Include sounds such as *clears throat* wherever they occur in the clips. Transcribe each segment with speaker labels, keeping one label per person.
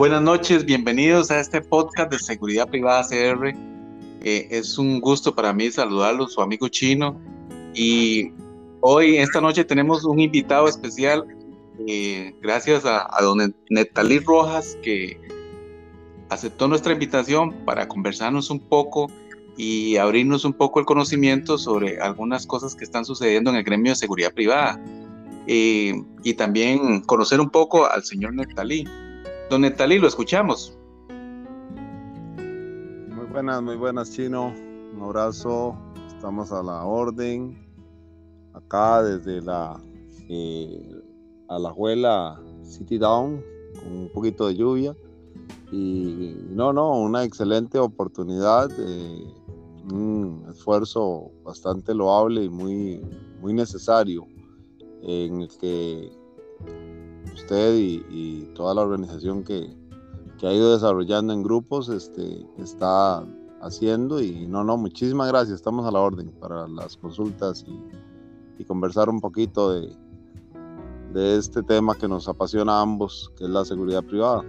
Speaker 1: Buenas noches, bienvenidos a este podcast de Seguridad Privada CR. Eh, es un gusto para mí saludarlo, su amigo chino. Y hoy, esta noche, tenemos un invitado especial, eh, gracias a, a don Netalí Rojas, que aceptó nuestra invitación para conversarnos un poco y abrirnos un poco el conocimiento sobre algunas cosas que están sucediendo en el gremio de seguridad privada. Eh, y también conocer un poco al señor Netalí. Don Netalí, lo escuchamos.
Speaker 2: Muy buenas, muy buenas, Chino. Un abrazo. Estamos a la orden. Acá desde la eh, Alajuela City Down, con un poquito de lluvia. Y no, no, una excelente oportunidad, eh, un esfuerzo bastante loable y muy, muy necesario en el que usted y, toda la organización que, ha ido desarrollando en grupos este, está haciendo y no, no, muchísimas gracias, estamos a la orden para las consultas y, conversar un poquito de, este tema que nos apasiona a ambos, que es la seguridad privada.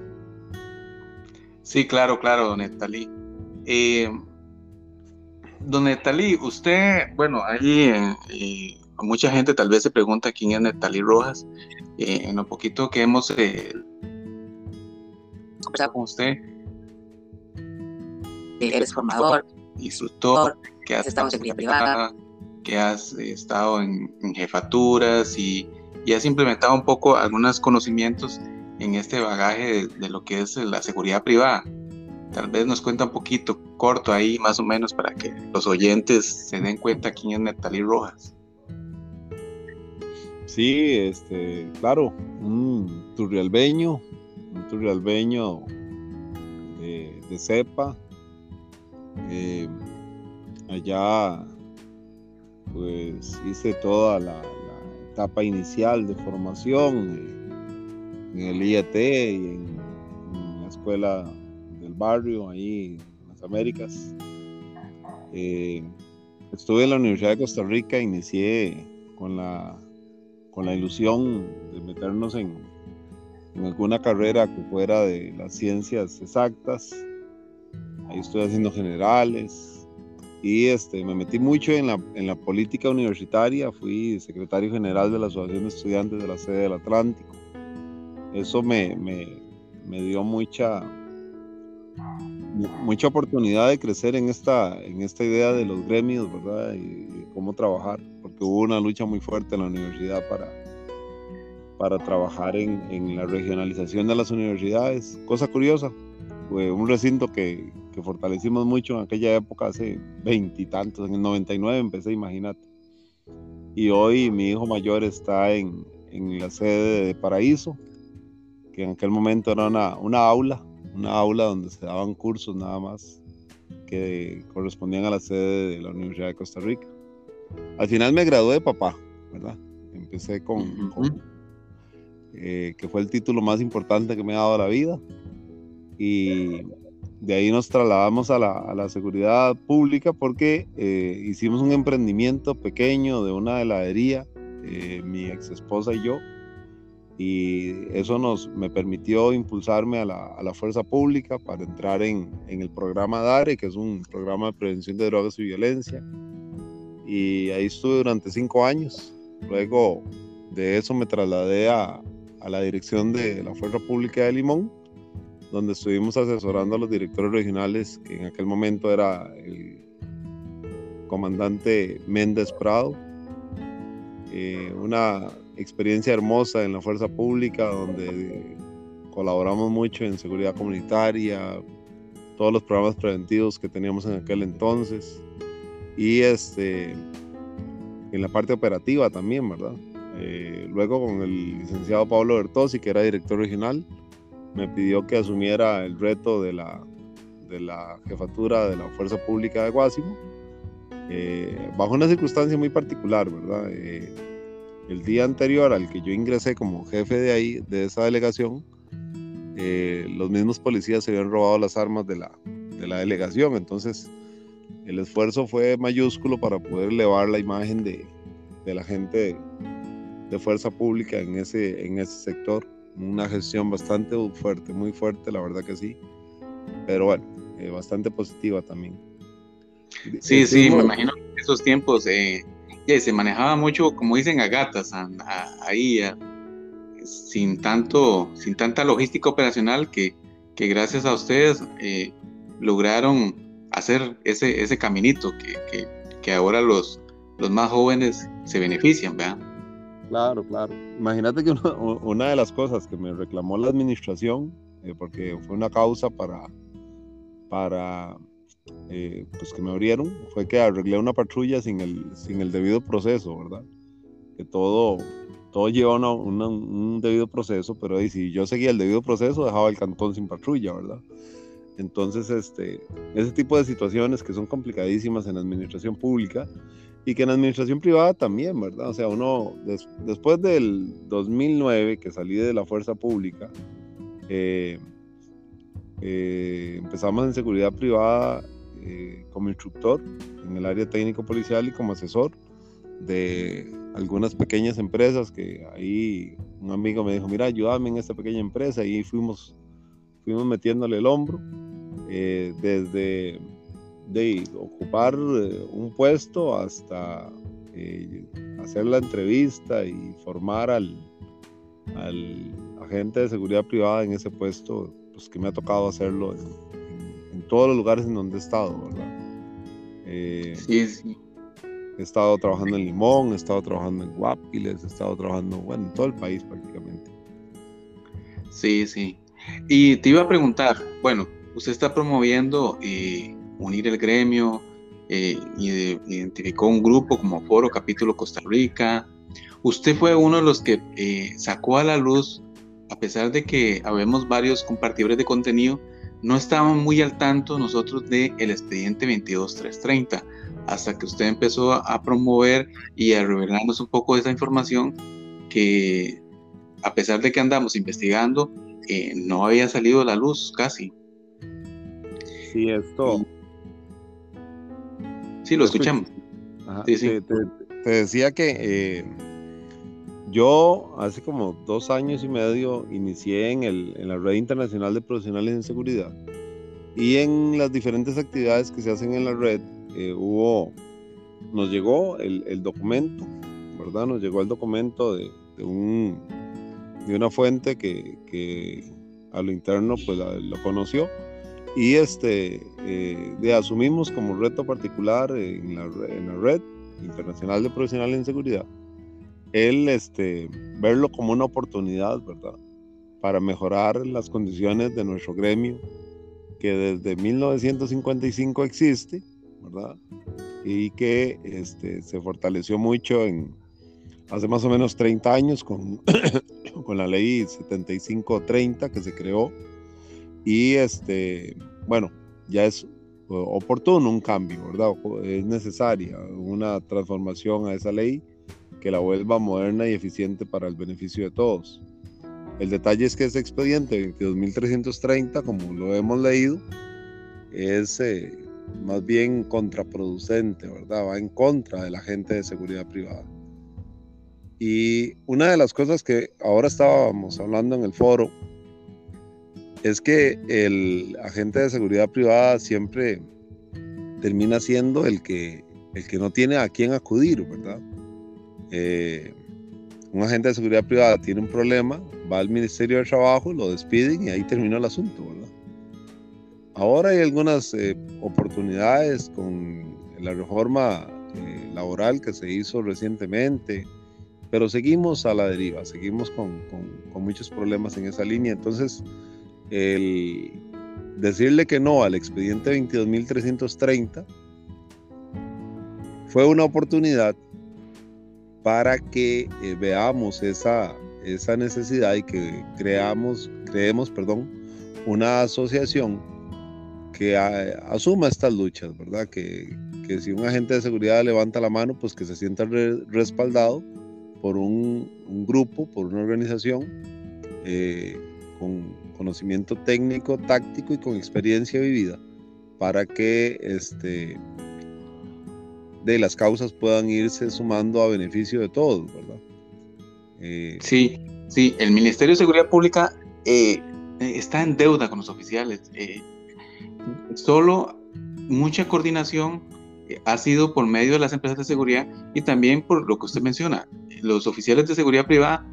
Speaker 1: Sí, claro, claro, don Netalí. Eh, don usted, bueno, ahí eh, mucha gente tal vez se pregunta quién es Netalí Rojas. Eh, en lo poquito que hemos eh, conversado con usted, eres formador, instructor, que has estado en seguridad privada, que has estado en, jefaturas y, has implementado un poco algunos conocimientos en este bagaje de, lo que es la seguridad privada. Tal vez nos cuenta un poquito corto ahí, más o menos, para que los oyentes se den cuenta quién es Netalí Rojas.
Speaker 2: Sí, este, claro, un turrialbeño, un turrialbeño de, de cepa. Eh, allá, pues hice toda la, etapa inicial de formación en el IET y en, la escuela del barrio, ahí en las Américas. Eh, estuve en la Universidad de Costa Rica, inicié con la con la ilusión de meternos en, alguna carrera que fuera de las ciencias exactas. Ahí estoy haciendo generales y este, me metí mucho en la, en la política universitaria. Fui secretario general de la Asociación de Estudiantes de la sede del Atlántico. Eso me, me, dio mucha, mucha oportunidad de crecer en esta, en esta idea de los gremios, ¿verdad? Y, cómo trabajar hubo una lucha muy fuerte en la universidad para, para trabajar en, en la regionalización de las universidades. Cosa curiosa, fue un recinto que, que fortalecimos mucho en aquella época, hace veintitantos, en el 99 empecé, imagínate. Y hoy mi hijo mayor está en, en, la sede de Paraíso, que en aquel momento era una, una aula, una aula donde se daban cursos nada más que correspondían a la sede de la Universidad de Costa Rica. Al final me gradué de papá, ¿verdad? Empecé con, eh, que fue el título más importante que me ha dado la vida. Y de ahí nos trasladamos a la, seguridad pública porque eh, hicimos un emprendimiento pequeño de una heladería, eh, mi ex esposa y yo, y eso nos me permitió impulsarme a la, fuerza pública para entrar en, en, el programa DARE, que es un programa de prevención de drogas y violencia, y ahí estuve durante cinco años. Luego de eso me trasladé a, a la dirección de la Fuerza Pública de Limón, donde estuvimos asesorando a los directores regionales, que en aquel momento era el comandante Méndez Prado. Eh, una experiencia hermosa en la Fuerza Pública, donde colaboramos mucho en seguridad comunitaria, todos los programas preventivos que teníamos en aquel entonces y este, en la parte operativa también, ¿verdad? Eh, luego con el licenciado Pablo Bertossi, que era director regional, me pidió que asumiera el reto de la, de la jefatura de la Fuerza Pública de Guásimo, eh, bajo una circunstancia muy particular, ¿verdad? Eh, el día anterior al que yo ingresé como jefe de ahí, de esa delegación, los mismos policías se habían robado las armas de la, de la delegación, entonces el esfuerzo fue mayúsculo para poder elevar la imagen de, la gente de, fuerza pública en ese, en ese sector. una gestión bastante fuerte, muy fuerte, la verdad que sí. Pero bueno, eh, bastante positiva también.
Speaker 1: Sí, sí, me imagino que en esos tiempos eh, se manejaba mucho, como dicen, a gatas, ahí, sin, tanto, sin tanta logística operacional que, que gracias a ustedes eh, lograron hacer ese, ese caminito que, que, ahora los, los más jóvenes se benefician, ¿verdad?
Speaker 2: Claro, claro. Imagínate que una, de las cosas que me reclamó la administración, eh, porque fue una causa para, para eh, pues que me abrieron, fue que arreglé una patrulla sin el, sin el debido proceso, ¿verdad? Que todo, todo lleva un debido proceso, pero ahí, si yo seguía el debido proceso, dejaba el cantón sin patrulla, ¿verdad? Entonces, este, ese tipo de situaciones que son complicadísimas en la administración pública y que en la administración privada también, ¿verdad? O sea, uno, después del 2009 que salí de la fuerza pública, eh, eh, empezamos en seguridad privada eh, como instructor en el área técnico policial y como asesor de algunas pequeñas empresas que ahí un amigo me dijo, mira, ayúdame en esta pequeña empresa y fuimos, fuimos metiéndole el hombro eh, desde de ocupar eh, un puesto hasta hacer la entrevista y formar al, al agente de seguridad privada en ese puesto, pues que me ha tocado hacerlo todos los lugares en donde he estado, ¿verdad?
Speaker 1: Eh, sí, sí.
Speaker 2: He estado trabajando en Limón, he estado trabajando en Guapiles, he estado trabajando, bueno, en todo el país prácticamente.
Speaker 1: Sí, sí. Y te iba a preguntar, bueno, usted está promoviendo eh, unir el gremio, eh, identificó un grupo como Foro Capítulo Costa Rica. Usted fue uno de los que sacó a la luz, a pesar de que habemos varios compartidores de contenido, no estábamos muy al tanto nosotros del el expediente 22330 hasta que usted empezó a, promover y a revelarnos un poco de esa información que a pesar de que andamos investigando eh, no había salido la luz casi.
Speaker 2: Sí, esto.
Speaker 1: Sí, lo escuchamos.
Speaker 2: Te, decía que eh, yo hace como dos años y medio inicié en, el, en la Red Internacional de Profesionales en Seguridad y en las diferentes actividades que se hacen en la red eh, hubo, nos llegó el, el, documento, ¿verdad? Nos llegó el documento de, de, un, de una fuente que, que, a lo interno pues lo conoció y este, eh, asumimos como reto particular en la, en la red internacional de profesionales en seguridad él este, verlo como una oportunidad, ¿verdad? Para mejorar las condiciones de nuestro gremio, que desde 1955 existe, ¿verdad? Y que este, se fortaleció mucho en, hace más o menos 30 años con, con la ley 7530 que se creó. Y este, bueno, ya es oportuno un cambio, ¿verdad? Es necesaria una transformación a esa ley que la vuelva moderna y eficiente para el beneficio de todos. El detalle es que ese expediente 22.330, como lo hemos leído, es eh, más bien contraproducente, ¿verdad? Va en contra de la gente de seguridad privada. Y una de las cosas que ahora estábamos hablando en el foro es que el agente de seguridad privada siempre termina siendo el que, el que no tiene a quién acudir, ¿verdad? Eh, un agente de seguridad privada tiene un problema, va al Ministerio de Trabajo, lo despiden y ahí termina el asunto, ¿verdad? Ahora hay algunas eh, oportunidades con la reforma eh, laboral que se hizo recientemente, pero seguimos a la deriva, seguimos con, con, muchos problemas en esa línea. Entonces, el decirle que no al expediente 22.330 fue una oportunidad para que eh, veamos esa, esa necesidad y que creamos, creemos perdón, una asociación que asuma estas luchas, ¿verdad? Que, que, si un agente de seguridad levanta la mano, pues que se sienta respaldado por un, grupo, por una organización eh, con conocimiento técnico, táctico y con experiencia vivida para que este, de las causas puedan irse sumando a beneficio de todos, ¿verdad?
Speaker 1: Eh, sí, Sí, el Ministerio de Seguridad Pública eh, está en deuda con los oficiales. Solo mucha coordinación ha sido por medio de las empresas de seguridad y también por lo que usted menciona. Los oficiales de seguridad privada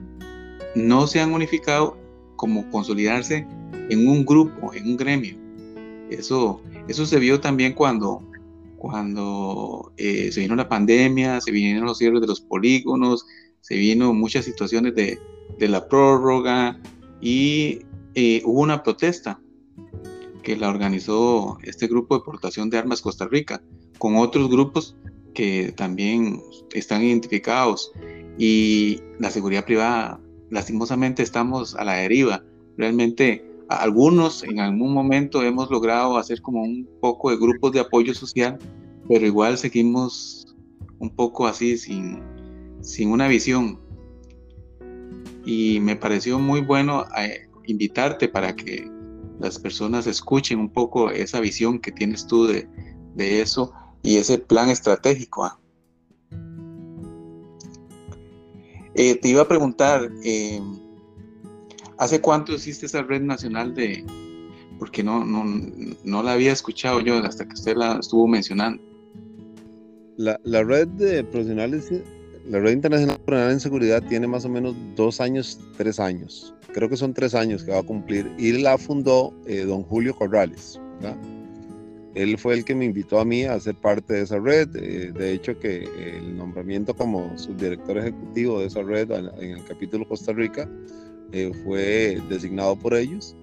Speaker 1: no se han unificado como consolidarse en un grupo, en un gremio. Eso, eso se vio también cuando, cuando se vino la pandemia, se vinieron los cierres de los polígonos, se vino muchas situaciones de, de la prórroga y eh, hubo una protesta que la organizó este grupo de portación de armas Costa Rica con otros grupos que también están identificados. Y la seguridad privada lastimosamente estamos a la deriva. Realmente algunos en algún momento hemos logrado hacer como un poco de grupos de apoyo social pero igual seguimos un poco así sin, sin una visión. Y me pareció muy bueno eh, invitarte para que las personas escuchen un poco esa visión que tienes tú de, eso y ese plan estratégico. ¿ah? Eh, te iba a preguntar, eh, ¿hace cuánto existe esa red nacional de, porque no, no, no la había escuchado yo hasta que usted la estuvo mencionando?
Speaker 2: La, la red de profesionales la Red Internacional en Seguridad tiene más o menos dos años, tres años. Creo que son tres años que va a cumplir. Y la fundó eh, don Julio Corrales. Él fue el que me invitó a mí a ser parte de esa red. Eh, de hecho, que el nombramiento como subdirector ejecutivo de esa red en el capítulo Costa Rica eh, fue designado por ellos.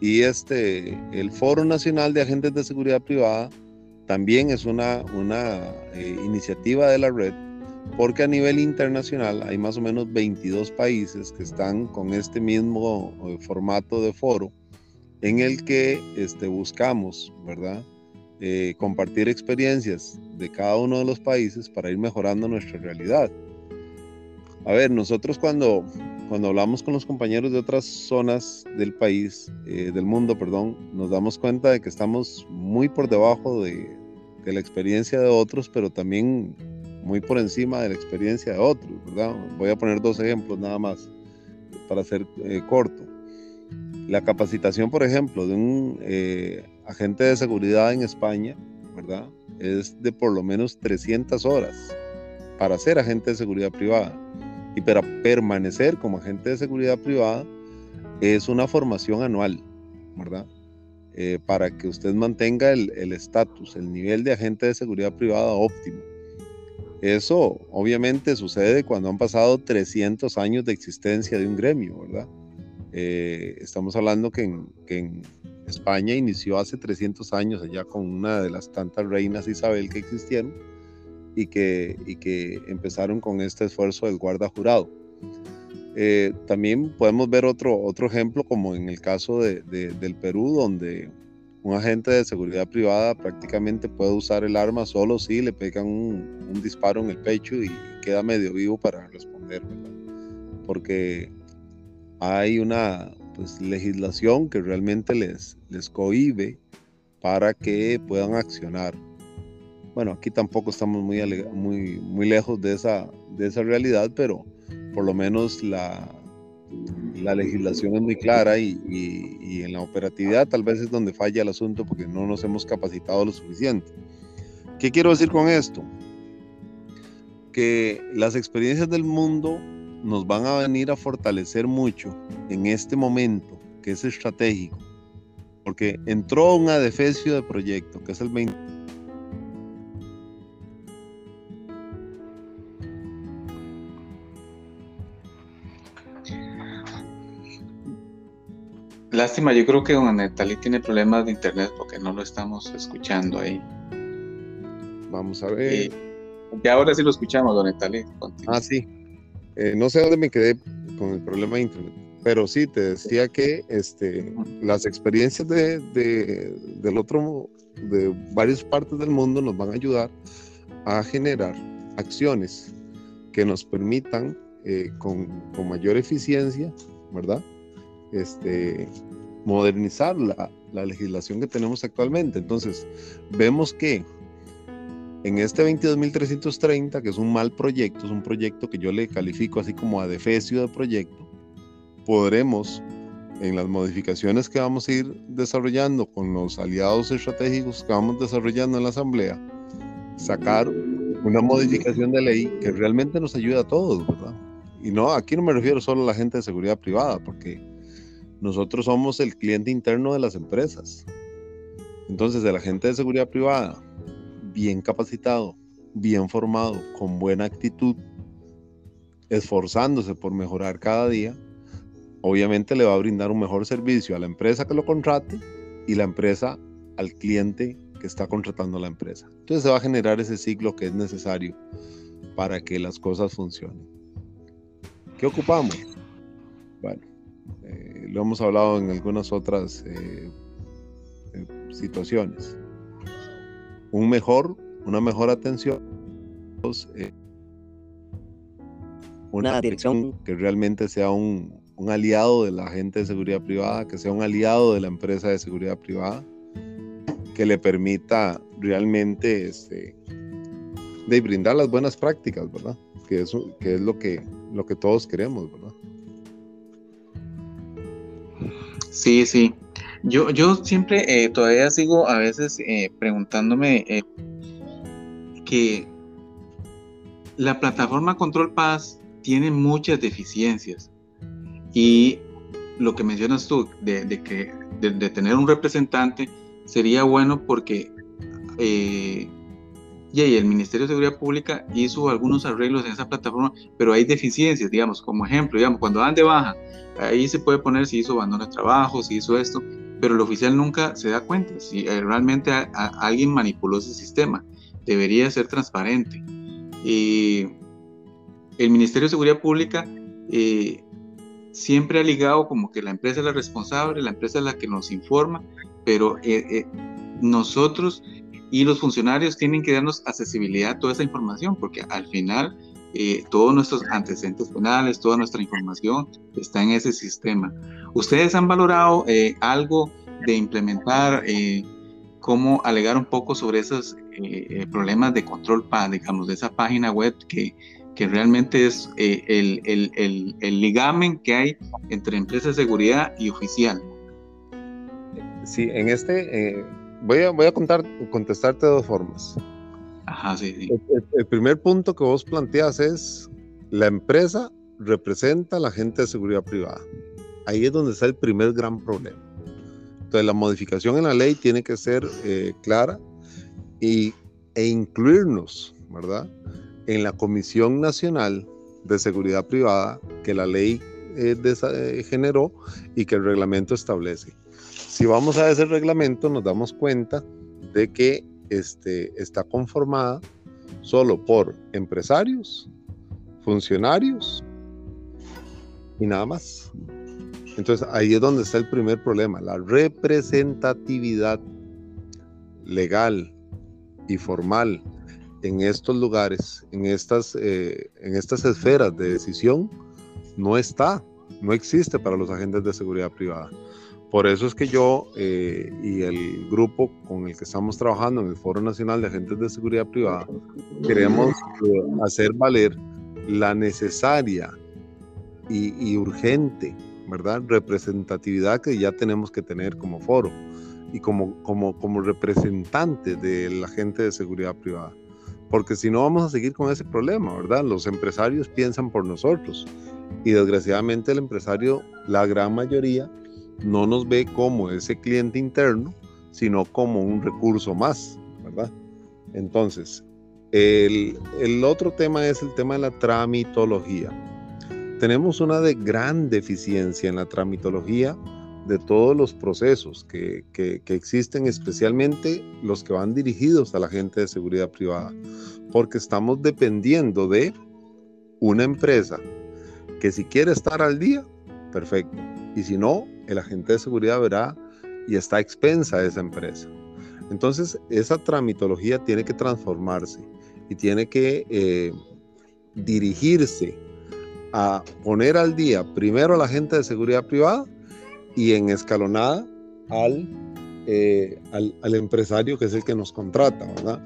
Speaker 2: Y este, el Foro Nacional de Agentes de Seguridad Privada también es una, una iniciativa de la red porque a nivel internacional hay más o menos 22 países que están con este mismo eh, formato de foro en el que este, buscamos, ¿verdad? Eh, compartir experiencias de cada uno de los países para ir mejorando nuestra realidad. A ver, nosotros cuando, cuando hablamos con los compañeros de otras zonas del país, eh, del mundo, perdón, nos damos cuenta de que estamos muy por debajo de, de la experiencia de otros, pero también muy por encima de la experiencia de otros, ¿verdad? Voy a poner dos ejemplos nada más para ser eh, corto. La capacitación, por ejemplo, de un eh, agente de seguridad en España, ¿verdad? Es de por lo menos 300 horas para ser agente de seguridad privada. Y para permanecer como agente de seguridad privada es una formación anual, ¿verdad? Eh, para que usted mantenga el estatus, el, el nivel de agente de seguridad privada óptimo. Eso obviamente sucede cuando han pasado 300 años de existencia de un gremio, ¿verdad? Eh, estamos hablando que en, España inició hace 300 años allá con una de las tantas reinas Isabel que existieron y que, y que empezaron con este esfuerzo del guarda jurado. Eh, también podemos ver otro, otro ejemplo como en el caso de, del Perú, donde un agente de seguridad privada prácticamente puede usar el arma solo si le pegan un, disparo en el pecho y queda medio vivo para responder, Porque hay una pues, legislación que realmente les, les cohibe para que puedan accionar. Bueno, aquí tampoco estamos muy, muy, muy lejos de esa, de esa realidad, pero por lo menos la, la legislación es muy clara y, en la operatividad tal vez es donde falla el asunto porque no nos hemos capacitado lo suficiente. ¿Qué quiero decir con esto? Que las experiencias del mundo nos van a venir a fortalecer mucho en este momento que es estratégico, porque entró un adefesio de proyecto, que es el 20
Speaker 1: Lástima, yo creo que don Netalí tiene problemas de internet porque no lo estamos escuchando ahí.
Speaker 2: Vamos a ver.
Speaker 1: Y ahora sí lo escuchamos, don Netalí.
Speaker 2: Ah, sí. Eh, no sé dónde me quedé con el problema de internet, pero sí, te decía que este, las experiencias de, del otro, de varias partes del mundo nos van a ayudar a generar acciones que nos permitan eh, con, con mayor eficiencia, ¿verdad? Este, modernizar la, legislación que tenemos actualmente. Entonces, vemos que en este 22.330, que es un mal proyecto, es un proyecto que yo le califico así como a defecio de proyecto, podremos en las modificaciones que vamos a ir desarrollando con los aliados estratégicos que vamos desarrollando en la Asamblea, sacar una modificación de ley que realmente nos ayude a todos, ¿verdad? Y no, aquí no me refiero solo a la gente de seguridad privada, porque nosotros somos el cliente interno de las empresas. Entonces, el agente de seguridad privada, bien capacitado, bien formado, con buena actitud, esforzándose por mejorar cada día, obviamente le va a brindar un mejor servicio a la empresa que lo contrate y la empresa al cliente que está contratando la empresa. Entonces se va a generar ese ciclo que es necesario para que las cosas funcionen. ¿Qué ocupamos? Bueno, eh, lo hemos hablado en algunas otras eh, eh, situaciones. Un mejor, una mejor atención, una dirección que realmente sea un, un aliado de la gente de seguridad privada, que sea un aliado de la empresa de seguridad privada, que le permita realmente este, de brindar las buenas prácticas, ¿verdad? Que, eso, que es lo que, lo que todos queremos, ¿verdad?
Speaker 1: Sí, sí. Yo, yo siempre eh, todavía sigo a veces eh, preguntándome eh, que la plataforma Control Paz tiene muchas deficiencias. Y lo que mencionas tú, de, que, de, tener un representante, sería bueno porque eh, el Ministerio de Seguridad Pública hizo algunos arreglos en esa plataforma, pero hay deficiencias, digamos, como ejemplo, digamos, cuando dan de baja, ahí se puede poner si hizo abandono de trabajo, si hizo esto, pero el oficial nunca se da cuenta si eh, realmente alguien manipuló ese sistema. Debería ser transparente. Y el Ministerio de Seguridad Pública eh, siempre ha ligado como que la empresa es la responsable, la empresa es la que nos informa, pero eh, eh, nosotros y los funcionarios tienen que darnos accesibilidad a toda esa información, porque al final eh, todos nuestros antecedentes penales, toda nuestra información está en ese sistema. ¿Ustedes han valorado algo de implementar, cómo alegar un poco sobre esos problemas de control digamos, de esa página web que que realmente es eh, el, el, el, ligamen que hay entre empresa de seguridad y oficial.
Speaker 2: Sí, en este, eh, voy, a, voy a contar, contestarte de dos formas.
Speaker 1: Ajá, sí, sí.
Speaker 2: El, primer punto que vos planteas es, la empresa representa a la gente de seguridad privada. Ahí es donde está el primer gran problema. Entonces, la modificación en la ley tiene que ser eh, clara y, e incluirnos, ¿verdad? en la Comisión Nacional de Seguridad Privada que la ley eh, eh, generó y que el reglamento establece. Si vamos a ese reglamento nos damos cuenta de que este, está conformada solo por empresarios, funcionarios y nada más. Entonces ahí es donde está el primer problema, la representatividad legal y formal en estos lugares, en estas, eh, en estas esferas de decisión, no está, no existe para los agentes de seguridad privada. Por eso es que yo eh, y el grupo con el que estamos trabajando en el Foro Nacional de Agentes de Seguridad Privada queremos eh, hacer valer la necesaria y, y, urgente, ¿verdad? Representatividad que ya tenemos que tener como foro y como, como, como representante de la gente de seguridad privada porque si no vamos a seguir con ese problema, ¿verdad? Los empresarios piensan por nosotros y desgraciadamente el empresario, la gran mayoría, no nos ve como ese cliente interno, sino como un recurso más, ¿verdad? Entonces, el, el otro tema es el tema de la tramitología. Tenemos una de gran deficiencia en la tramitología de todos los procesos que, que, existen, especialmente los que van dirigidos a la gente de seguridad privada, porque estamos dependiendo de una empresa que si quiere estar al día, perfecto, y si no, el agente de seguridad verá y está expensa a esa empresa. Entonces, esa tramitología tiene que transformarse y tiene que eh, dirigirse a poner al día primero a la gente de seguridad privada y en escalonada eh, al, al, empresario que es el que nos contrata, ¿verdad?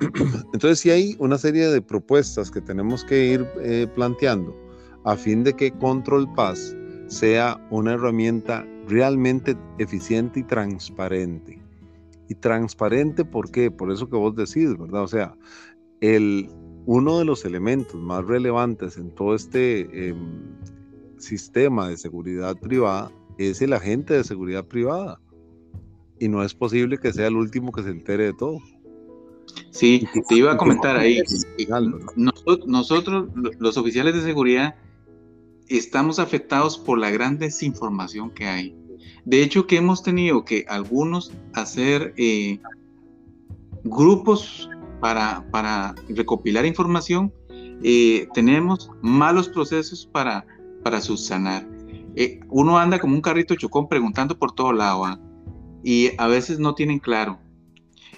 Speaker 2: *clears throat* Entonces sí hay una serie de propuestas que tenemos que ir eh, planteando a fin de que Control Paz sea una herramienta realmente eficiente y transparente. Y transparente, ¿por qué? Por eso que vos decís, ¿verdad? O sea, el, uno de los elementos más relevantes en todo este em, sistema de seguridad privada es el agente de seguridad privada. Y no es posible que sea el último que se entere de todo.
Speaker 1: Sí, te iba a comentar ahí. Nosotros, nosotros, los oficiales de seguridad, estamos afectados por la gran desinformación que hay. De hecho, que hemos tenido que algunos hacer eh, grupos para, para, recopilar información, eh, tenemos malos procesos para, para subsanar. Eh, uno anda como un carrito chocón preguntando por todo lado ¿ah? y a veces no tienen claro.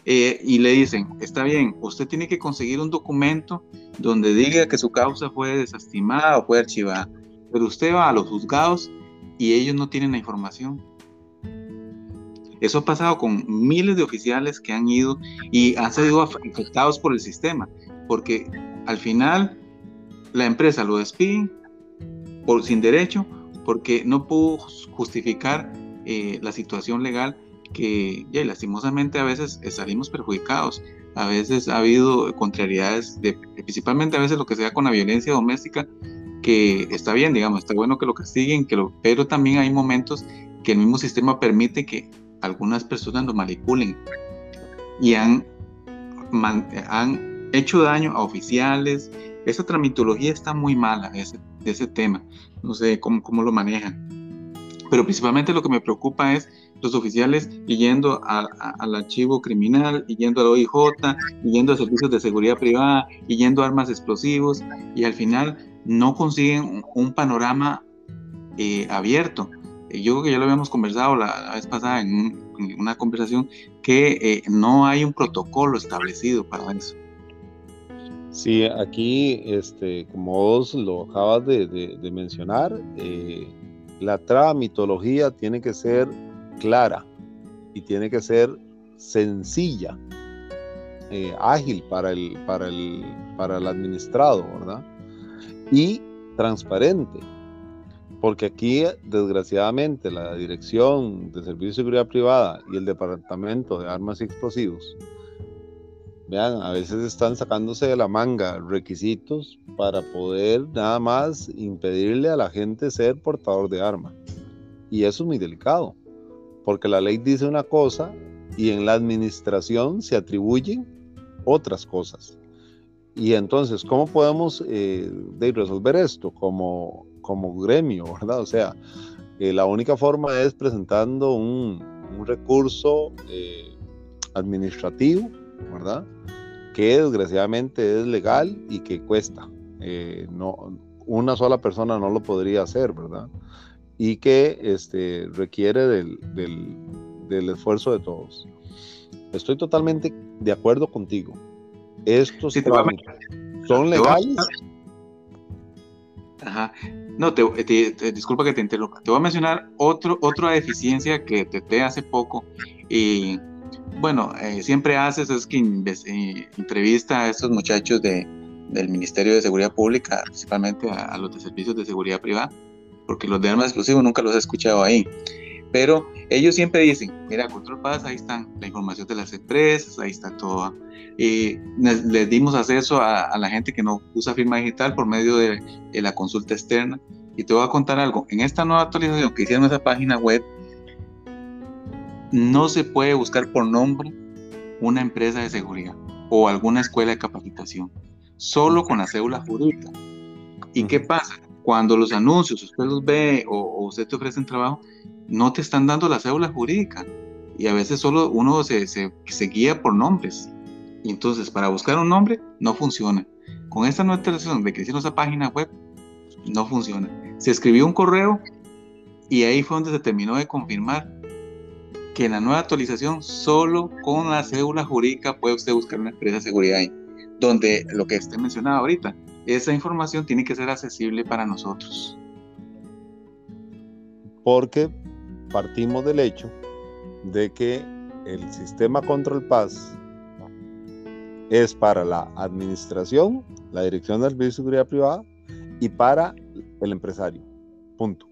Speaker 1: y le dicen, está bien, usted tiene que conseguir un documento donde diga que su causa fue desestimada o fue archivada pero usted va a los juzgados y ellos no tienen la información. Eso ha pasado con miles de oficiales que han ido y han sido afectados por el sistema, porque al final la empresa lo despide por sin derecho, porque no pudo justificar eh, la situación legal que ya, lastimosamente a veces salimos perjudicados. A veces ha habido contrariedades, de, principalmente a veces lo que sea con la violencia doméstica, que está bien, digamos, está bueno que lo castiguen, que lo, pero también hay momentos que el mismo sistema permite que algunas personas lo manipulen y han, han hecho daño a oficiales. Esa tramitología está muy mala, ese, ese tema. No sé cómo, cómo lo manejan. Pero principalmente lo que me preocupa es los oficiales yendo al archivo criminal, yendo al OIJ, yendo a servicios de seguridad privada, yendo a armas explosivos, y al final no consiguen un panorama eh, abierto. Eh, yo creo que ya lo habíamos conversado la, vez pasada en, una conversación que eh, no hay un protocolo establecido para eso.
Speaker 2: Sí, aquí, este, como vos lo acabas de, mencionar, la tramitología tiene que ser clara y tiene que ser sencilla, ágil para el, para, el, para el administrado, ¿verdad? Y transparente. Porque aquí, desgraciadamente, la Dirección de Servicio de Seguridad Privada y el Departamento de Armas y Explosivos, vean, a veces están sacándose de la manga requisitos para poder nada más impedirle a la gente ser portador de arma. Y eso es muy delicado, porque la ley dice una cosa y en la administración se atribuyen otras cosas. Y entonces, ¿cómo podemos eh, resolver esto como, como gremio, verdad? O sea, eh, la única forma es presentando un, recurso eh, administrativo, ¿verdad? Que desgraciadamente es legal y que cuesta. no, una sola persona no lo podría hacer, ¿verdad? Y que este, requiere del esfuerzo de todos. Estoy totalmente de acuerdo contigo estos son legales.
Speaker 1: Ajá. No, te, disculpa que te interrumpa. Te voy a mencionar otro, otra deficiencia que te, hace poco. Y bueno, eh, siempre haces es que eh, entrevista a estos muchachos de, del Ministerio de Seguridad Pública, principalmente a, los de servicios de seguridad privada, porque los de armas explosivas nunca los he escuchado ahí. Pero ellos siempre dicen, mira, Control Paz, ahí están la información de las empresas, ahí está todo y les, dimos acceso a, la gente que no usa firma digital por medio de, la consulta externa. Y te voy a contar algo, en esta nueva actualización que hicieron esa página web, no se puede buscar por nombre una empresa de seguridad o alguna escuela de capacitación, solo con la cédula jurídica. ¿Y qué pasa? Cuando los anuncios usted los ve o, usted te ofrecen trabajo, no te están dando la cédula jurídica. Y a veces solo uno se, se, se guía por nombres. Y entonces, para buscar un nombre, no funciona. Con esta nueva actualización de que hicieron esa página web, no funciona. Se escribió un correo y ahí fue donde se terminó de confirmar que en la nueva actualización solo con la cédula jurídica puede usted buscar una empresa de seguridad ahí. Donde lo que usted mencionaba ahorita, esa información tiene que ser accesible para nosotros.
Speaker 2: Porque partimos del hecho de que el sistema Control Paz es para la administración, la dirección del servicio de seguridad privada y para el empresario. Punto.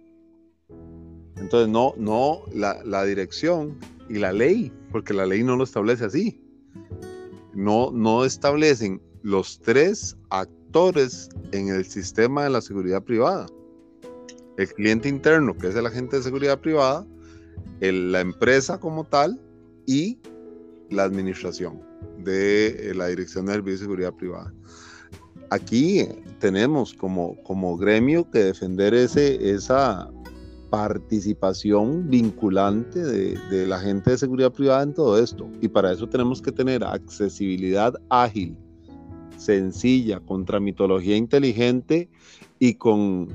Speaker 2: Entonces, no, no, la, dirección y la ley, porque la ley no lo establece así. No, no establecen los tres actores en el sistema de la seguridad privada. El cliente interno, que es el agente de seguridad privada, la empresa como tal y la administración de eh, la Dirección de Servicio de Seguridad Privada. Aquí tenemos como, como gremio que defender ese, esa participación vinculante de, de la gente de seguridad privada en todo esto. Y para eso tenemos que tener accesibilidad ágil, sencilla, con tramitología inteligente y con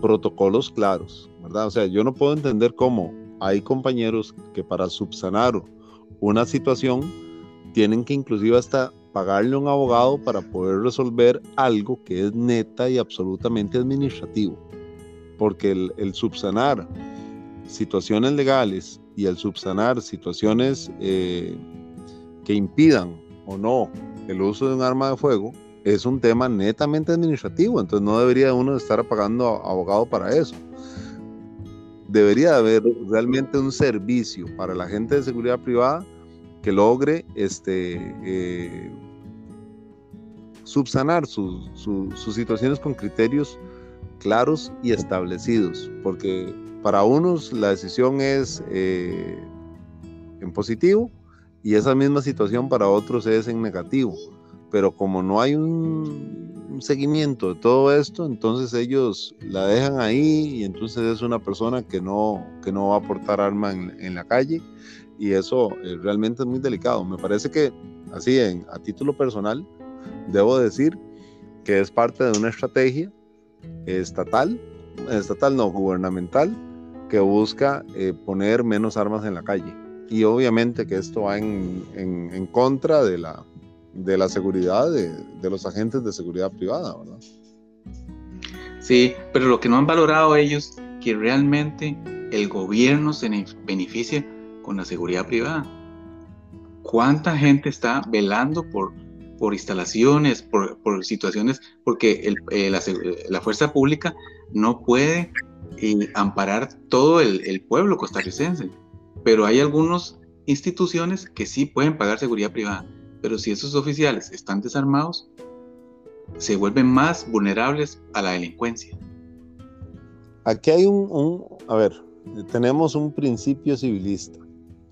Speaker 2: protocolos claros, ¿verdad? O sea, yo no puedo entender cómo hay compañeros que para subsanar una situación tienen que inclusive hasta pagarle a un abogado para poder resolver algo que es neta y absolutamente administrativo. Porque el, subsanar situaciones legales y el subsanar situaciones eh, que impidan o no el uso de un arma de fuego es un tema netamente administrativo, entonces no debería uno estar pagando abogado para eso. Debería haber realmente un servicio para la gente de seguridad privada que logre este, eh, subsanar sus situaciones con criterios claros y establecidos, porque para unos la decisión es eh, en positivo y esa misma situación para otros es en negativo pero como no hay un, seguimiento de todo esto, entonces ellos la dejan ahí y entonces es una persona que no, que no va a portar arma en, la calle y eso eh, realmente es muy delicado. Me parece que así a título personal debo decir que es parte de una estrategia estatal, estatal no, gubernamental, que busca eh, poner menos armas en la calle. Y obviamente que esto va en, en contra de la, de la seguridad de, los agentes de seguridad privada, ¿verdad?
Speaker 1: Sí, pero lo que no han valorado ellos, que realmente el gobierno se beneficia con la seguridad privada. ¿Cuánta gente está velando por, por instalaciones, por, situaciones? Porque eh, la, fuerza pública no puede eh, amparar todo el pueblo costarricense, pero hay algunas instituciones que sí pueden pagar seguridad privada pero si esos oficiales están desarmados, se vuelven más vulnerables a la delincuencia.
Speaker 2: Aquí hay un, a ver, tenemos un principio civilista.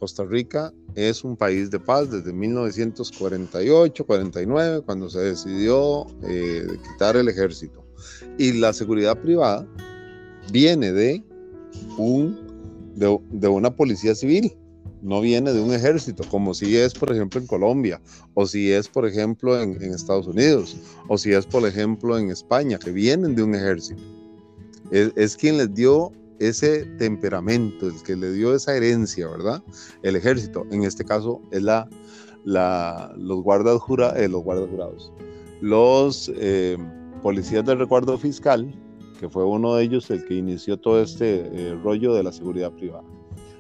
Speaker 2: Costa Rica es un país de paz desde 1948-49, cuando se decidió eh, quitar el ejército. Y la seguridad privada viene de, un, de una policía civil no viene de un ejército, como si es, por ejemplo, en Colombia, o si es, por ejemplo, en, Estados Unidos, o si es, por ejemplo, en España, que vienen de un ejército. Es, quien les dio ese temperamento, el que le dio esa herencia, ¿verdad? El ejército, en este caso, es la, los, guardas eh, jurados, los eh, policías del recuerdo fiscal, que fue uno de ellos el que inició todo este eh, rollo de la seguridad privada.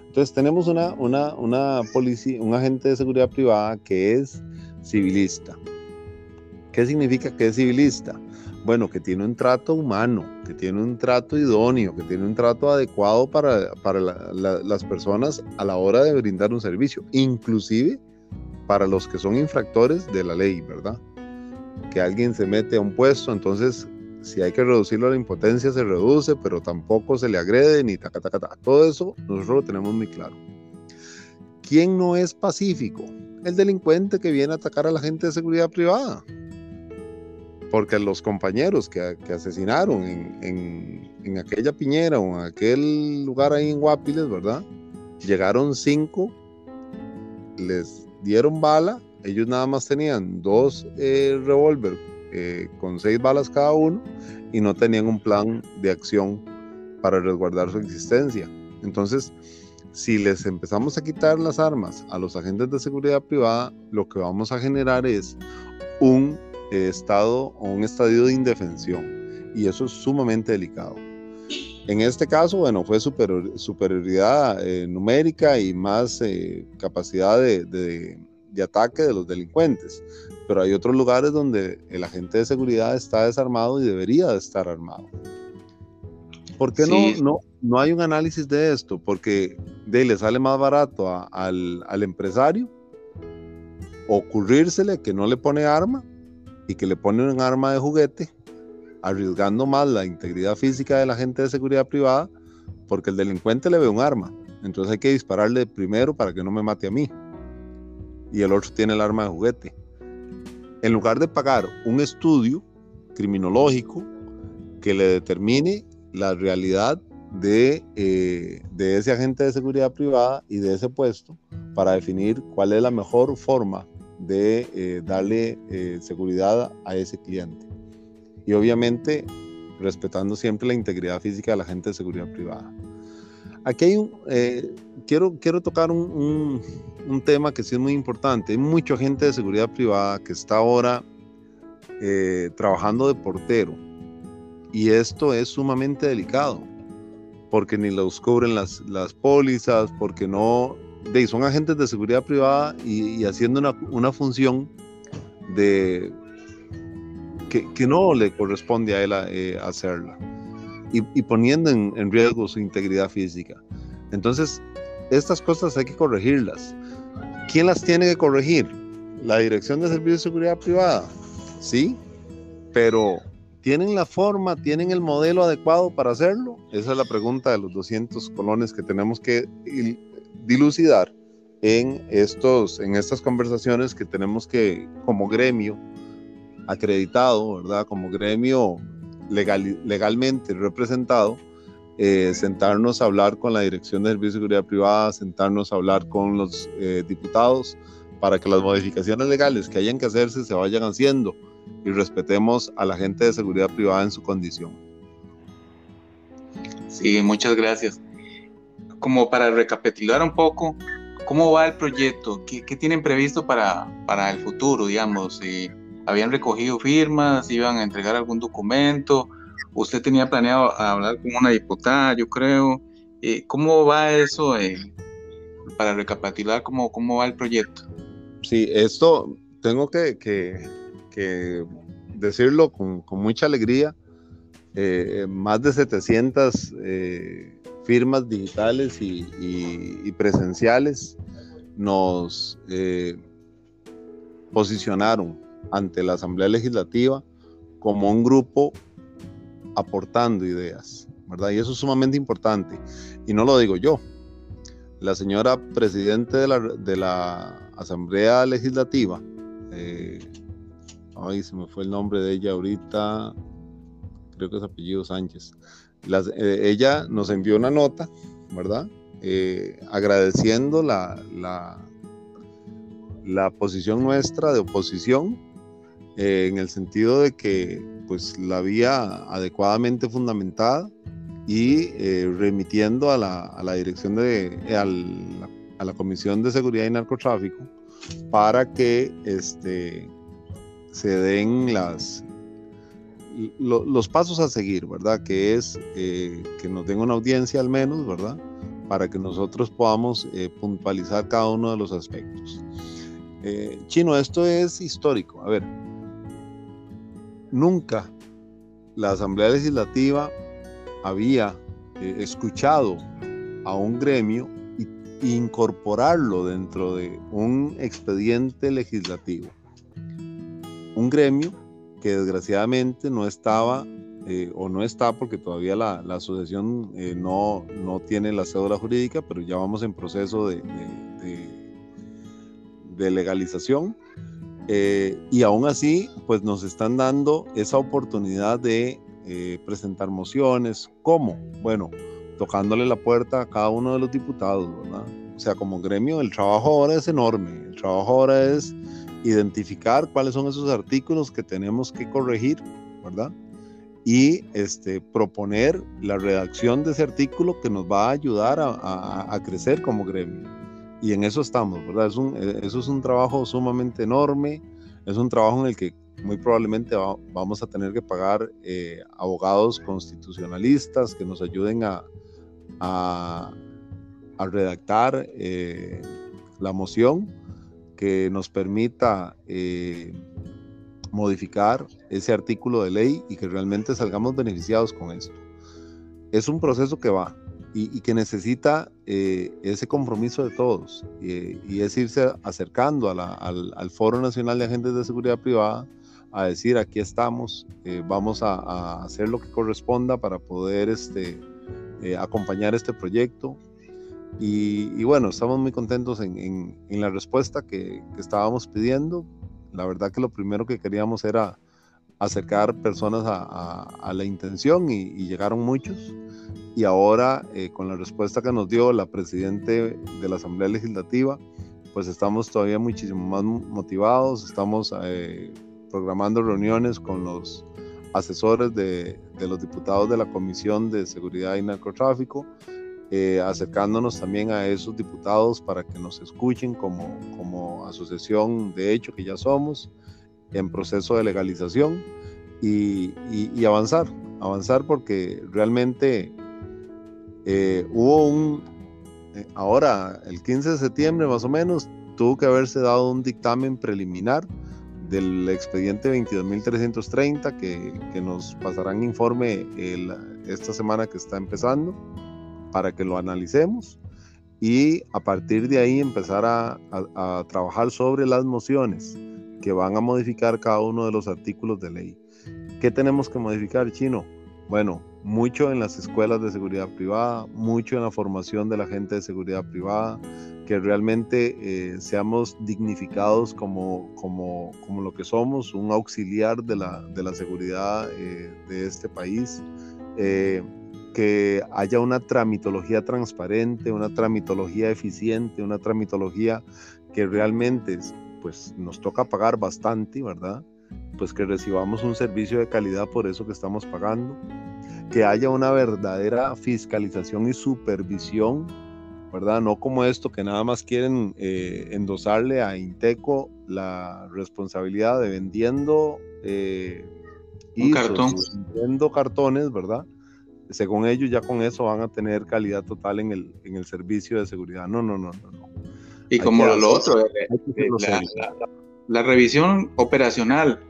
Speaker 2: Entonces tenemos una, una, una policía, un agente de seguridad privada que es civilista. ¿Qué significa que es civilista? Bueno, que tiene un trato humano, que tiene un trato idóneo, que tiene un trato adecuado para, para las personas a la hora de brindar un servicio, inclusive para los que son infractores de la ley, ¿verdad? Que alguien se mete a un puesto, entonces si hay que reducirlo a la impotencia, se reduce, pero tampoco se le agrede ni taca, taca, taca. Todo eso nosotros lo tenemos muy claro. ¿Quién no es pacífico? El delincuente que viene a atacar a la gente de seguridad privada. Porque los compañeros que, que asesinaron en, en, aquella piñera o en aquel lugar ahí en Guapiles, ¿verdad? Llegaron cinco, les dieron bala, ellos nada más tenían dos eh, revólver eh, con seis balas cada uno y no tenían un plan de acción para resguardar su existencia. Entonces, si les empezamos a quitar las armas a los agentes de seguridad privada, lo que vamos a generar es un eh, estado o un estadio de indefensión y eso es sumamente delicado. En este caso, bueno, fue superioridad eh, numérica y más capacidad de, de, ataque de los delincuentes pero hay otros lugares donde el agente de seguridad está desarmado y debería de estar armado. ¿Por qué no, no, no hay un análisis de esto porque de le sale más barato al, al, empresario ocurrírsele que no le pone arma y que le pone un arma de juguete, arriesgando más la integridad física de la gente de seguridad privada porque el delincuente le ve un arma. Entonces hay que dispararle primero para que no me mate a mí. Y el otro tiene el arma de juguete. En lugar de pagar un estudio criminológico que le determine la realidad de, eh, de, ese agente de seguridad privada y de ese puesto para definir cuál es la mejor forma de eh, darle eh, seguridad a ese cliente. Y obviamente respetando siempre la integridad física de la gente de seguridad privada. Aquí hay un, quiero, quiero tocar un, un, tema que sí es muy importante. Hay mucha gente de seguridad privada que está ahora trabajando de portero y esto es sumamente delicado porque ni los cubren las, las pólizas, porque no, de, son agentes de seguridad privada y, haciendo una, una, función de que, que, no le corresponde a él eh, hacerla y, poniendo en, en, riesgo su integridad física. Entonces, estas cosas hay que corregirlas. ¿Quién las tiene que corregir? La Dirección de Servicios de Seguridad Privada, sí, pero ¿Tienen la forma, tienen el modelo adecuado para hacerlo? Esa es la pregunta de los 200 colones que tenemos que dilucidar en, estos, en estas conversaciones que tenemos que, como gremio acreditado, ¿verdad? Como gremio legal, legalmente representado, eh, sentarnos a hablar con la Dirección de Servicios de Seguridad Privada, sentarnos a hablar con los eh, diputados para que las modificaciones legales que hayan que hacerse se vayan haciendo y respetemos a la gente de seguridad privada en su condición.
Speaker 1: Sí, muchas gracias. Como para recapitular un poco, ¿cómo va el proyecto? ¿Qué, tienen previsto para, para el futuro, digamos? ¿Habían recogido firmas? ¿Iban a entregar algún documento? ¿Usted tenía planeado hablar con una diputada, yo creo? Eh, ¿Cómo va eso para recapitular cómo, cómo va el proyecto?
Speaker 2: Sí, esto tengo que, que decirlo con, con mucha alegría, eh, más de 700 eh, firmas digitales y, y, presenciales nos posicionaron ante la Asamblea Legislativa como un grupo aportando ideas, ¿verdad? Y eso es sumamente importante. Y no lo digo yo. La señora presidente de la, de la Asamblea Legislativa, eh, ay, se me fue el nombre de ella ahorita, creo que es apellido Sánchez. Eh, ella nos envió una nota, ¿verdad? Eh, agradeciendo la, la, la, posición nuestra de oposición, eh, en el sentido de que pues la vía adecuadamente fundamentada y remitiendo a la, a la dirección de, a la Comisión de Seguridad y Narcotráfico para que este, se den las, los pasos a seguir, ¿verdad? Que es eh, que nos den una audiencia al menos, ¿verdad? Para que nosotros podamos eh, puntualizar cada uno de los aspectos. Eh, Chino, esto es histórico. A ver, nunca la Asamblea Legislativa había escuchado a un gremio e incorporarlo dentro de un expediente legislativo un gremio que desgraciadamente no estaba eh, o no está porque todavía la, asociación eh, no, no tiene la cédula jurídica, pero ya vamos en proceso de, de, legalización. Eh, y aún así, pues nos están dando esa oportunidad de presentar mociones. ¿Cómo? Bueno, tocándole la puerta a cada uno de los diputados, ¿verdad? O sea, como gremio, el trabajo ahora es enorme. El trabajo ahora es identificar cuáles son esos artículos que tenemos que corregir, ¿verdad? Y este, proponer la redacción de ese artículo que nos va a ayudar a, crecer como gremio. Y en eso estamos, ¿verdad? Es un, eh, eso es un trabajo sumamente enorme, es un trabajo en el que muy probablemente vamos a tener que pagar eh, abogados constitucionalistas que nos ayuden a, a, redactar eh, la moción que nos permita eh, modificar ese artículo de ley y que realmente salgamos beneficiados con esto. Es un proceso que va, y, que necesita eh, ese compromiso de todos y es irse acercando al, Foro Nacional de Agentes de Seguridad Privada a decir aquí estamos, eh, vamos a, hacer lo que corresponda para poder este, eh, acompañar este proyecto. Y, bueno, estamos muy contentos en, la respuesta que, estábamos pidiendo. La verdad que lo primero que queríamos era acercar personas a, la intención y, llegaron muchos. Y ahora, eh, con la respuesta que nos dio la presidente de la Asamblea Legislativa, pues estamos todavía muchísimo más motivados, estamos eh, programando reuniones con los asesores de, los diputados de la Comisión de Seguridad y Narcotráfico, eh, acercándonos también a esos diputados para que nos escuchen como, como asociación de hecho que ya somos en proceso de legalización y, y avanzar, avanzar porque realmente eh, hubo un, eh, ahora el 15 de septiembre más o menos, tuvo que haberse dado un dictamen preliminar del expediente 22.330 que, que nos pasarán informe esta semana que está empezando para que lo analicemos y a partir de ahí empezar a, a trabajar sobre las mociones que van a modificar cada uno de los artículos de ley. ¿Qué tenemos que modificar, Chino? Bueno, mucho en las escuelas de seguridad privada, mucho en la formación de la gente de seguridad privada, que realmente eh, seamos dignificados como, como, como, lo que somos, un auxiliar de la, de la seguridad eh, de este país, eh, que haya una tramitología transparente, una tramitología eficiente, una tramitología que realmente pues, nos toca pagar bastante, ¿verdad? Pues que recibamos un servicio de calidad por eso que estamos pagando que haya una verdadera fiscalización y supervisión, ¿verdad? No como esto que nada más quieren eh, endosarle a Inteco la responsabilidad de vendiendo eh, vendiendo cartones, ¿verdad? Según ellos ya con eso van a tener calidad total en el, en el servicio de seguridad. No, no, no, no. no.
Speaker 1: Y como lo, otro, eh, eh, la revisión operacional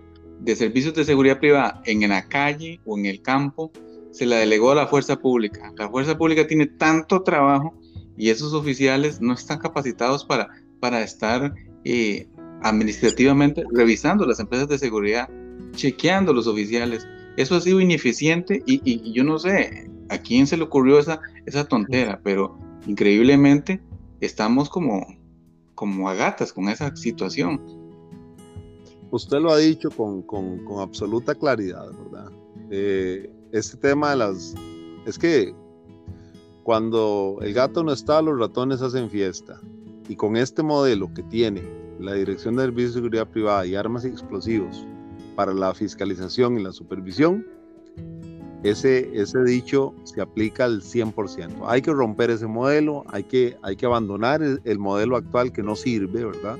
Speaker 1: de servicios de seguridad privada en la calle o en el campo se la delegó a la fuerza pública. La fuerza pública tiene tanto trabajo y esos oficiales no están capacitados para, para estar eh, administrativamente revisando las empresas de seguridad, chequeando los oficiales. Eso ha sido ineficiente y, yo no sé a quién se le ocurrió esa, esa tontera, pero increíblemente estamos como, como a gatas con esa situación.
Speaker 2: Usted lo ha dicho con, con, con absoluta claridad, ¿verdad? Eh, este tema de las... Es que cuando el gato no está, los ratones hacen fiesta. Y con este modelo que tiene la Dirección de Servicios de Seguridad Privada y Armas y Explosivos para la fiscalización y la supervisión, ese, ese dicho se aplica al 100%. Hay que romper ese modelo, hay que, hay que abandonar el, modelo actual que no sirve, ¿verdad?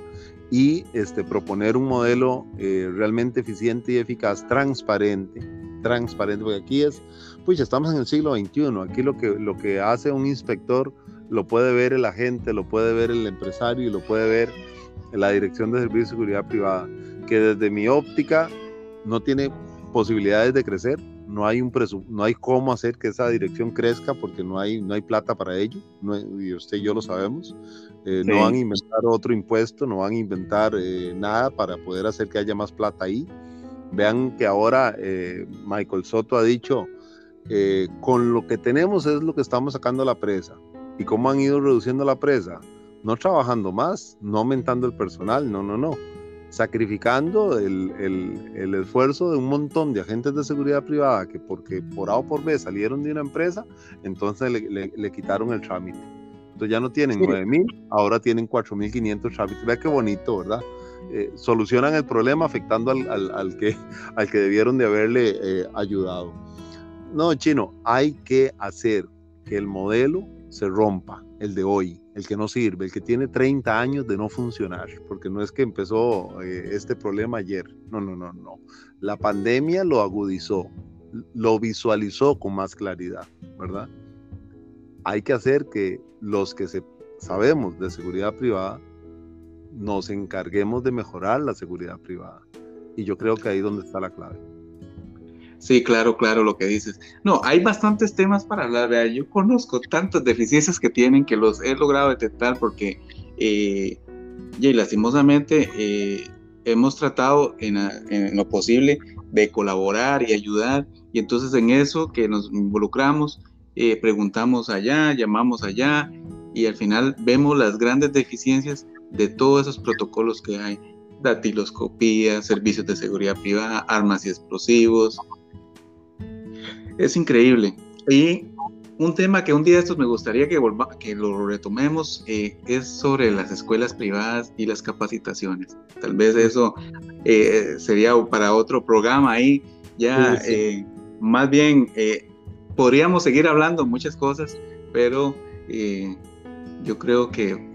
Speaker 2: Y este, proponer un modelo eh, realmente eficiente y eficaz, transparente, transparente, porque aquí es, pues estamos en el siglo XXI, aquí lo que, lo que hace un inspector lo puede ver el agente, lo puede ver el empresario y lo puede ver la Dirección de Servicios de Seguridad Privada, que desde mi óptica no tiene posibilidades de crecer, no hay un no hay cómo hacer que esa dirección crezca porque no hay no hay plata para ello, y usted y yo lo sabemos. Eh, no van a inventar otro impuesto, no van a inventar eh, nada para poder hacer que haya más plata ahí. Vean que ahora eh, Michael Soto ha dicho, eh, con lo que tenemos es lo que estamos sacando la presa. ¿Y cómo han ido reduciendo la presa? No trabajando más, no aumentando el personal, no, no, no. Sacrificando el, el, esfuerzo de un montón de agentes de seguridad privada que porque por A o por B salieron de una empresa, entonces le, le, quitaron el trámite. Entonces ya no tienen 9.000, ahora tienen 4.500 trámites. Vea qué bonito, ¿verdad? Eh, solucionan el problema afectando al, que, *laughs* al que debieron de haberle eh, ayudado. No, chino, hay que hacer que el modelo se rompa, el de hoy, el que no sirve, el que tiene 30 años de no funcionar, porque no es que empezó eh, este problema ayer, no, no, no, no. La pandemia lo agudizó, lo visualizó con más claridad, ¿verdad? Hay que hacer que los que sabemos de seguridad privada nos encarguemos de mejorar la seguridad privada. Y yo creo que ahí es donde está la clave.
Speaker 1: Sí, claro, claro lo que dices. No, hay bastantes temas para hablar. Yo conozco tantas deficiencias que tienen que los he logrado detectar porque, eh, y lastimosamente, eh, hemos tratado en, lo posible de colaborar y ayudar. Y entonces en eso que nos involucramos, eh, preguntamos allá, llamamos allá y al final vemos las grandes deficiencias de todos esos protocolos que hay. Datiloscopía, servicios de seguridad privada, armas y explosivos, es increíble. Y un tema que un día estos me gustaría que, volva, que lo retomemos eh, es sobre las escuelas privadas y las capacitaciones. Tal vez eso eh, sería para otro programa ahí. Ya eh, más bien podríamos seguir hablando muchas cosas, pero yo creo que,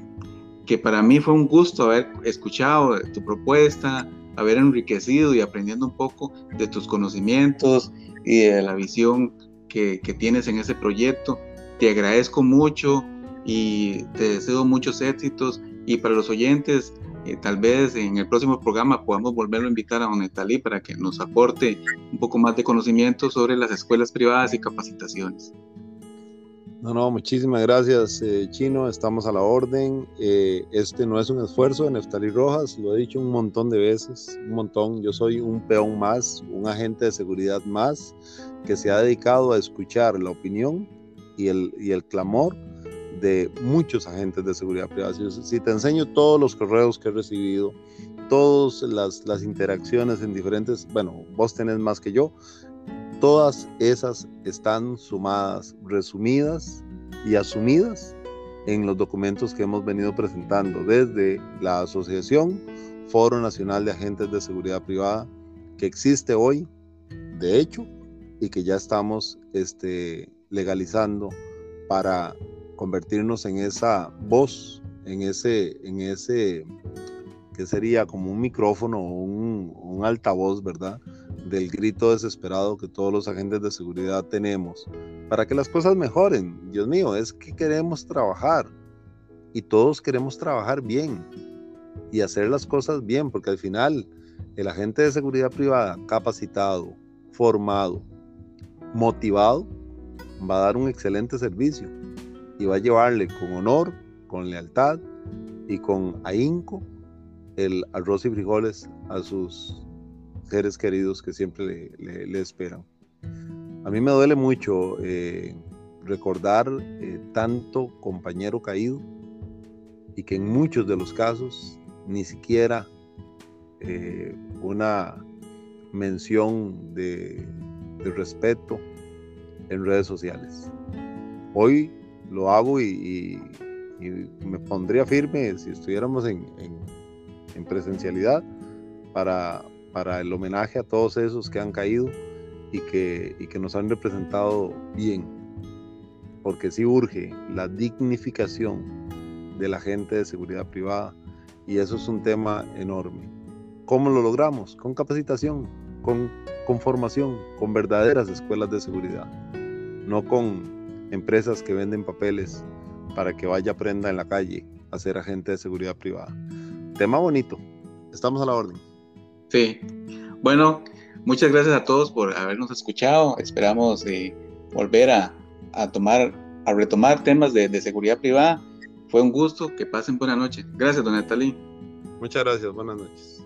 Speaker 1: que para mí fue un gusto haber escuchado tu propuesta, haber enriquecido y aprendiendo un poco de tus conocimientos y de la visión que, tienes en ese proyecto. Te agradezco mucho y te deseo muchos éxitos y para los oyentes, eh, tal vez en el próximo programa podamos volverlo a invitar a Don Netalí para que nos aporte un poco más de conocimiento sobre las escuelas privadas y capacitaciones.
Speaker 2: No, no, muchísimas gracias, eh, Chino. Estamos a la orden. Eh, este no es un esfuerzo de Neftalí Rojas, lo he dicho un montón de veces, un montón. Yo soy un peón más, un agente de seguridad más, que se ha dedicado a escuchar la opinión y el, y el clamor de muchos agentes de seguridad privada. Si, te enseño todos los correos que he recibido, todas las, las interacciones en diferentes, bueno, vos tenés más que yo, Todas esas están sumadas, resumidas y asumidas en los documentos que hemos venido presentando desde la Asociación Foro Nacional de Agentes de Seguridad Privada, que existe hoy, de hecho, y que ya estamos este, legalizando para convertirnos en esa voz, en ese, en ese que sería como un micrófono o un, un altavoz, ¿verdad? del grito desesperado que todos los agentes de seguridad tenemos para que las cosas mejoren. Dios mío, es que queremos trabajar y todos queremos trabajar bien y hacer las cosas bien, porque al final el agente de seguridad privada capacitado, formado, motivado, va a dar un excelente servicio y va a llevarle con honor, con lealtad y con ahínco el arroz y frijoles a sus seres queridos que siempre le, esperan. A mí me duele mucho eh, recordar eh, tanto compañero caído y que en muchos de los casos ni siquiera eh, una mención de, respeto en redes sociales. Hoy lo hago y, me pondría firme si estuviéramos en presencialidad para para el homenaje a todos esos que han caído y que, y que nos han representado bien, porque sí urge la dignificación de la gente de seguridad privada y eso es un tema enorme. ¿Cómo lo logramos? Con capacitación, con, con formación, con verdaderas escuelas de seguridad, no con empresas que venden papeles para que vaya prenda en la calle a ser agente de seguridad privada. Tema bonito, estamos a la orden.
Speaker 1: Sí. Bueno, muchas gracias a todos por habernos escuchado. Esperamos eh, volver a, tomar, a retomar temas de, seguridad privada. Fue un gusto. Que pasen buena noche. Gracias, don Natalí.
Speaker 2: Muchas gracias. Buenas noches.